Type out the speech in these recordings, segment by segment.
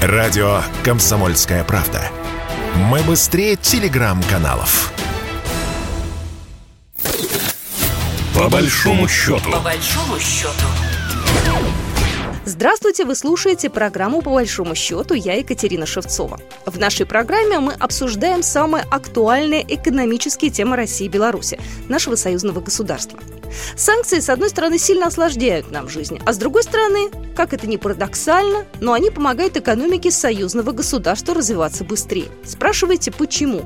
Радио «Комсомольская правда». Мы быстрее телеграм-каналов. По большому счету. По большому счету. Здравствуйте, вы слушаете программу «По большому счету». Я Екатерина Шевцова. В нашей программе мы обсуждаем самые актуальные экономические темы России и Беларуси, нашего союзного государства – Санкции, с одной стороны, сильно осложняют нам жизнь, а с другой стороны, как это ни парадоксально, но они помогают экономике союзного государства развиваться быстрее. Спрашиваете, почему?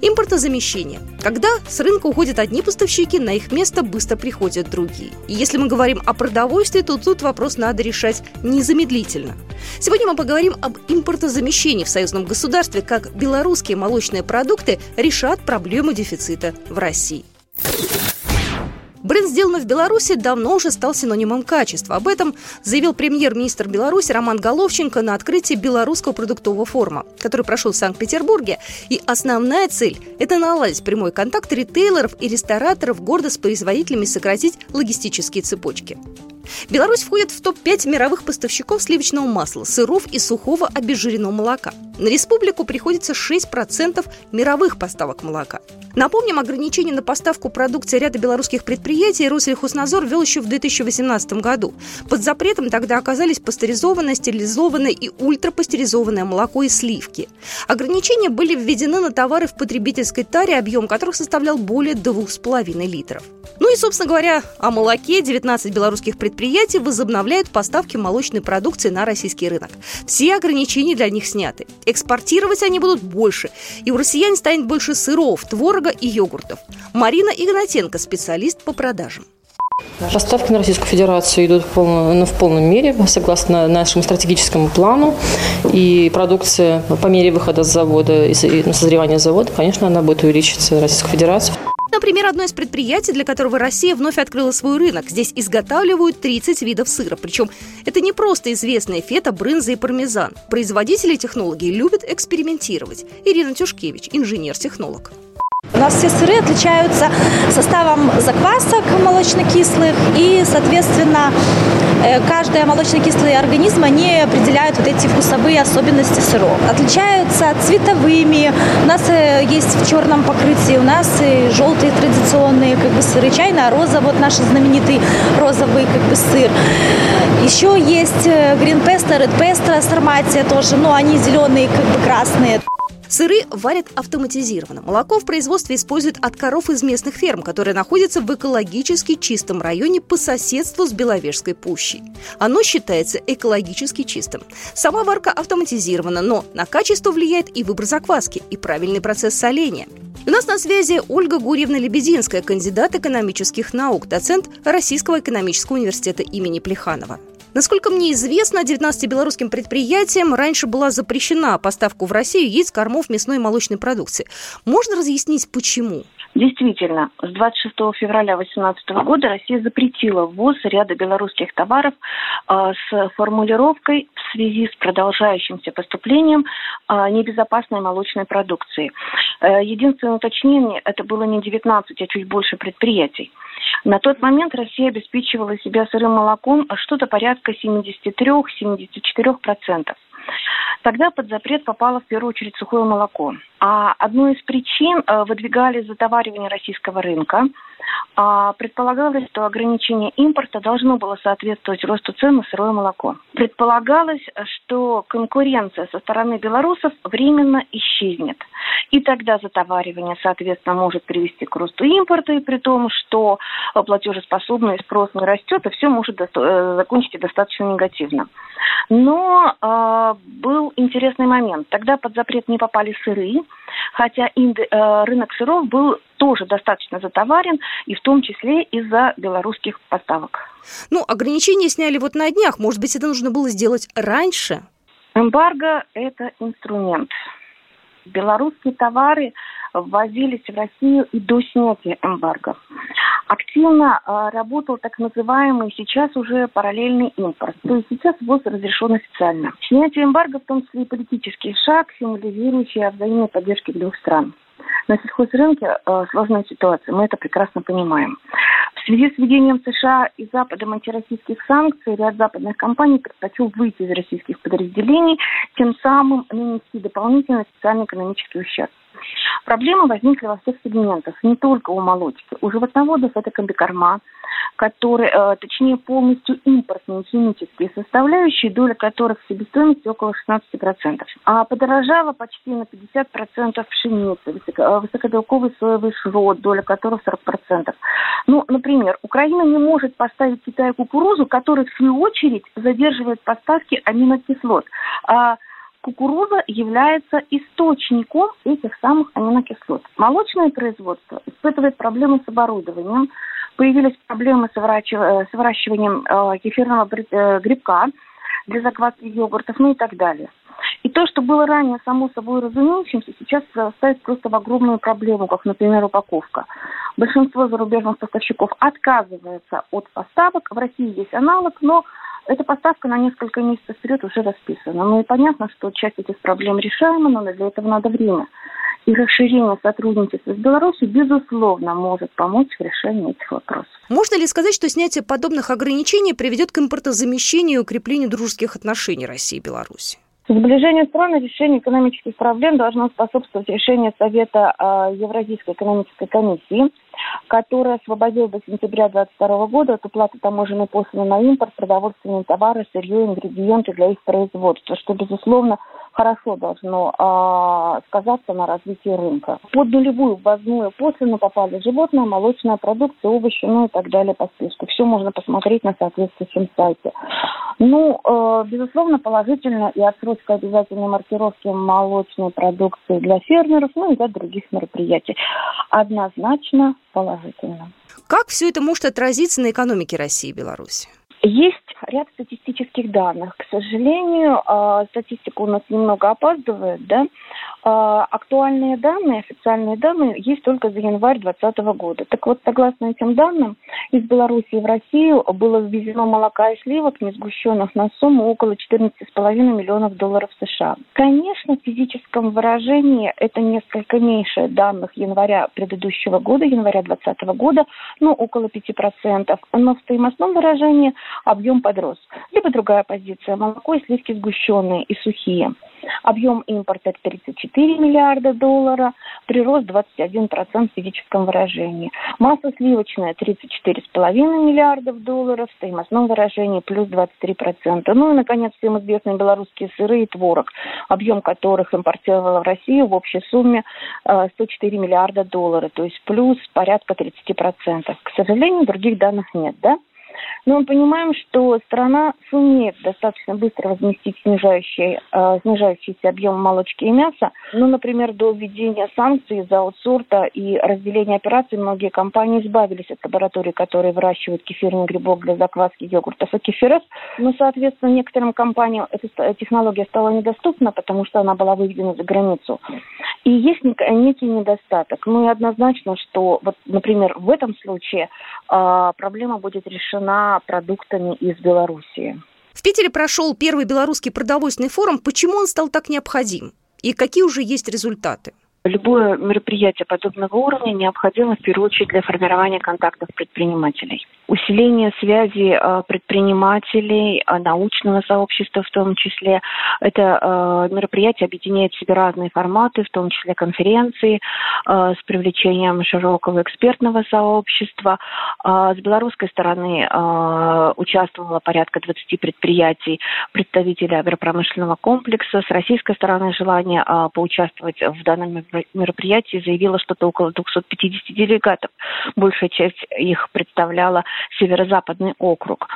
Импортозамещение. Когда с рынка уходят одни поставщики, на их место быстро приходят другие. И если мы говорим о продовольствии, то тут вопрос надо решать незамедлительно. Сегодня мы поговорим об импортозамещении в союзном государстве, как белорусские молочные продукты решат проблему дефицита в России. Бренд «Сделано в Беларуси» давно уже стал синонимом качества. Об этом заявил премьер-министр Беларуси Роман Головченко на открытии Белорусского продуктового форума, который прошел в Санкт-Петербурге. И основная цель – это наладить прямой контакт ритейлеров и рестораторов города с производителями и сократить логистические цепочки. Беларусь входит в топ-5 мировых поставщиков сливочного масла, сыров и сухого обезжиренного молока. На республику приходится 6% мировых поставок молока. Напомним, ограничения на поставку продукции ряда белорусских предприятий Россельхознадзор ввел еще в 2018 году. Под запретом тогда оказались пастеризованное, стерилизованное и ультрапастеризованное молоко и сливки. Ограничения были введены на товары в потребительской таре, объем которых составлял более 2,5 литров. Ну и, собственно говоря, о молоке 19 белорусских предприятий возобновляют поставки молочной продукции на российский рынок. Все ограничения для них сняты. Экспортировать они будут больше, и у россиян станет больше сыров, творога и йогуртов. Марина Игнатенко, специалист по продажам. Поставки на Российскую Федерацию идут в полном, ну, в полном мере, согласно нашему стратегическому плану. И продукция по мере выхода с завода и ну, созревания завода, конечно, она будет увеличиться Российской Федерации. Например, одно из предприятий, для которого Россия вновь открыла свой рынок. Здесь изготавливают 30 видов сыра. Причем это не просто известные фета, брынза и пармезан. Производители и технологи любят экспериментировать. Ирина Тюшкевич, инженер-технолог. У нас все сыры отличаются составом заквасок молочно-кислых и, соответственно, э, каждый молочно-кислый организм, они определяют вот эти вкусовые особенности сыров. Отличаются цветовыми. У нас э, есть в черном покрытии, у нас и желтые традиционные как бы сыры, чайная роза, вот наш знаменитый розовый как бы сыр. Еще есть green pesto, red pesto, сарматия тоже, но они зеленые, как бы красные. Сыры варят автоматизированно. Молоко в производстве используют от коров из местных ферм, которые находятся в экологически чистом районе по соседству с Беловежской пущей. Оно считается экологически чистым. Сама варка автоматизирована, но на качество влияет и выбор закваски, и правильный процесс соления. У нас на связи Ольга Гурьевна Лебединская, кандидат экономических наук, доцент Российского экономического университета имени Плеханова. Насколько мне известно, 19 белорусским предприятиям раньше была запрещена поставку в Россию яиц, кормов, мясной и молочной продукции. Можно разъяснить, почему? Действительно, с 26 февраля 2018 года Россия запретила ввоз ряда белорусских товаров э, с формулировкой в связи с продолжающимся поступлением э, небезопасной молочной продукции. Э, единственное уточнение, это было не 19, а чуть больше предприятий. На тот момент Россия обеспечивала себя сырым молоком что-то порядка 73-74%. Тогда под запрет попало в первую очередь сухое молоко. А одной из причин э, выдвигали затоваривание российского рынка. А предполагалось, что ограничение импорта должно было соответствовать росту цен на сырое молоко. Предполагалось, что конкуренция со стороны белорусов временно исчезнет. И тогда затоваривание, соответственно, может привести к росту импорта, и при том, что платежеспособный спрос не растет, и все может э, закончиться достаточно негативно. Но э, был интересный момент. Тогда под запрет не попали сыры, хотя инд, э, рынок сыров был тоже достаточно затоварен, и в том числе из-за белорусских поставок. Ну, ограничения сняли вот на днях. Может быть, это нужно было сделать раньше? Эмбарго – это инструмент. Белорусские товары ввозились в Россию и до снятия эмбарго. Активно э, работал так называемый сейчас уже параллельный импорт. То есть сейчас ввоз разрешен официально. Снятие эмбарго в том числе и политический шаг, символизирующий о взаимной поддержке двух стран. На сельхозрынке э, сложная ситуация, мы это прекрасно понимаем. В связи с введением США и Западом антироссийских санкций, ряд западных компаний предпочел выйти из российских подразделений, тем самым нанести дополнительный социально-экономический ущерб. Проблемы возникли во всех сегментах, не только у молочки. У животноводов это комбикорма, которые, э, точнее, полностью импортные химические составляющие, доля которых в себестоимости около 16%. А подорожала почти на 50% пшеница, э, высокобелковый соевый шрот, доля которых 40%. Ну, например, Украина не может поставить Китаю кукурузу, которая, в свою очередь, задерживает поставки аминокислот. А кукуруза является источником этих самых аминокислот. Молочное производство испытывает проблемы с оборудованием, появились проблемы с, э, выращиванием э, кефирного э, грибка для закваски йогуртов, ну и так далее. И то, что было ранее само собой разумеющимся, сейчас ставит просто в огромную проблему, как, например, упаковка. Большинство зарубежных поставщиков отказывается от поставок. В России есть аналог, но эта поставка на несколько месяцев вперед уже расписана. Ну и понятно, что часть этих проблем решаема, но для этого надо время. И расширение сотрудничества с Беларусью, безусловно, может помочь в решении этих вопросов. Можно ли сказать, что снятие подобных ограничений приведет к импортозамещению и укреплению дружеских отношений России и Беларуси? Сближению стран и решению экономических проблем должно способствовать решение Совета э, Евразийской экономической комиссии – который освободил до сентября 2022 года от уплаты таможенной пошлины на импорт продовольственные товары, сырье, ингредиенты для их производства, что, безусловно, хорошо должно э, сказаться на развитии рынка. Под нулевую ввозную пошлину попали животное, молочная продукция, овощи, ну и так далее по списку. Все можно посмотреть на соответствующем сайте. Ну, э, безусловно, положительно и отсрочка обязательной маркировки молочной продукции для фермеров, ну и для других мероприятий. Однозначно положительно. Как все это может отразиться на экономике России и Беларуси? Есть ряд статистических данных. К сожалению, а, статистика у нас немного опаздывает, да, актуальные данные, официальные данные есть только за январь 2020 года. Так вот, согласно этим данным, из Беларуси в Россию было ввезено молока и сливок несгущенных на сумму около 14,5 миллионов долларов США. Конечно, в физическом выражении это несколько меньше данных января предыдущего года, января 2020 года, ну, около 5%. Но в стоимостном выражении объем подрос. Либо другая позиция – молоко и сливки сгущенные и сухие. Объем импорта 34 миллиарда долларов, прирост 21% в физическом выражении. Масло сливочное 34,5 миллиардов долларов, в стоимостном выражении плюс 23%. Ну и, наконец, всем известные белорусские сыры и творог, объем которых импортировала в Россию в общей сумме 104 э, миллиарда долларов, то есть плюс порядка 30%. К сожалению, других данных нет, да? Но мы понимаем, что страна сумеет достаточно быстро возместить снижающий, э, снижающийся объем молочки и мяса. Ну, например, до введения санкций из-за аутсорта и разделения операций многие компании избавились от лабораторий, которые выращивают кефирный грибок для закваски йогуртов и кефиров. Но, соответственно, некоторым компаниям эта технология стала недоступна, потому что она была выведена за границу. И есть некий недостаток. Ну и однозначно, что, вот, например, в этом случае э, проблема будет решена продуктами из Белоруссии. В Питере прошел первый белорусский продовольственный форум. Почему он стал так необходим? И какие уже есть результаты? Любое мероприятие подобного уровня необходимо в первую очередь для формирования контактов предпринимателей. Усиление связи э, предпринимателей, э, научного сообщества в том числе. Это э, мероприятие объединяет в себе разные форматы, в том числе конференции с привлечением широкого экспертного сообщества. С белорусской стороны участвовало порядка 20 предприятий, представителей агропромышленного комплекса. С российской стороны желание поучаствовать в данном мероприятии заявила что-то около 250 делегатов. Большая часть их представляла Северо-Западный округ.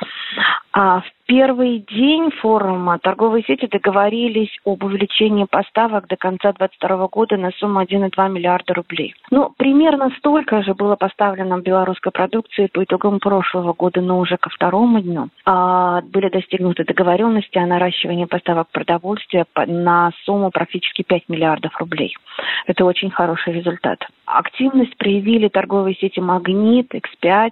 А в первый день форума торговые сети договорились об увеличении поставок до конца 2022 года на сумму 1,2 миллиарда рублей. Ну, примерно столько же было поставлено белорусской продукции по итогам прошлого года, но уже ко второму дню. А, были достигнуты договоренности о наращивании поставок продовольствия на сумму практически 5 миллиардов рублей. Это очень хороший результат. Активность проявили торговые сети «Магнит», X5,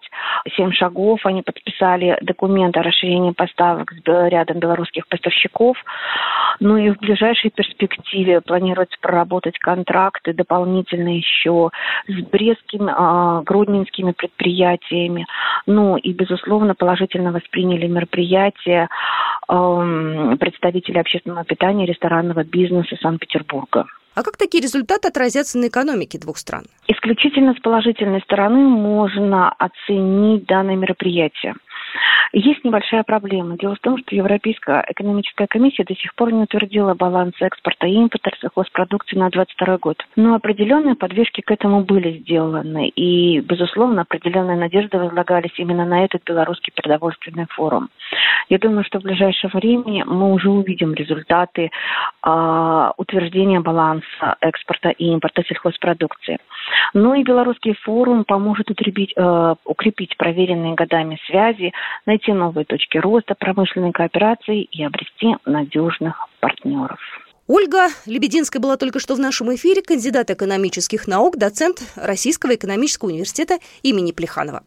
7 шагов. Они подписали документ о расширении поставок с рядом белорусских поставщиков. Ну и в ближайшей перспективе планируется проработать контракты дополнительно еще с брестскими, э, гродненскими предприятиями. Ну и, безусловно, положительно восприняли мероприятие э, представители общественного питания ресторанного бизнеса Санкт-Петербурга. А как такие результаты отразятся на экономике двух стран? Исключительно с положительной стороны можно оценить данное мероприятие. Есть небольшая проблема. Дело в том, что Европейская экономическая комиссия до сих пор не утвердила баланс экспорта и импорта сельхозпродукции на 2022 год. Но определенные подвижки к этому были сделаны. И, безусловно, определенные надежды возлагались именно на этот белорусский продовольственный форум. Я думаю, что в ближайшее время мы уже увидим результаты э, утверждения баланса экспорта и импорта сельхозпродукции. Ну и белорусский форум поможет утребить, э, укрепить проверенные годами связи, найти новые точки роста промышленной кооперации и обрести надежных партнеров. Ольга Лебединская была только что в нашем эфире, кандидат экономических наук, доцент Российского экономического университета имени Плеханова.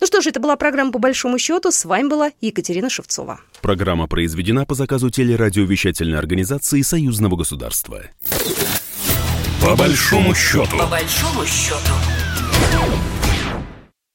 Ну что ж, это была программа «По большому счету». С вами была Екатерина Шевцова. Программа произведена по заказу телерадиовещательной организации Союзного государства. По большому счету. По большому счету.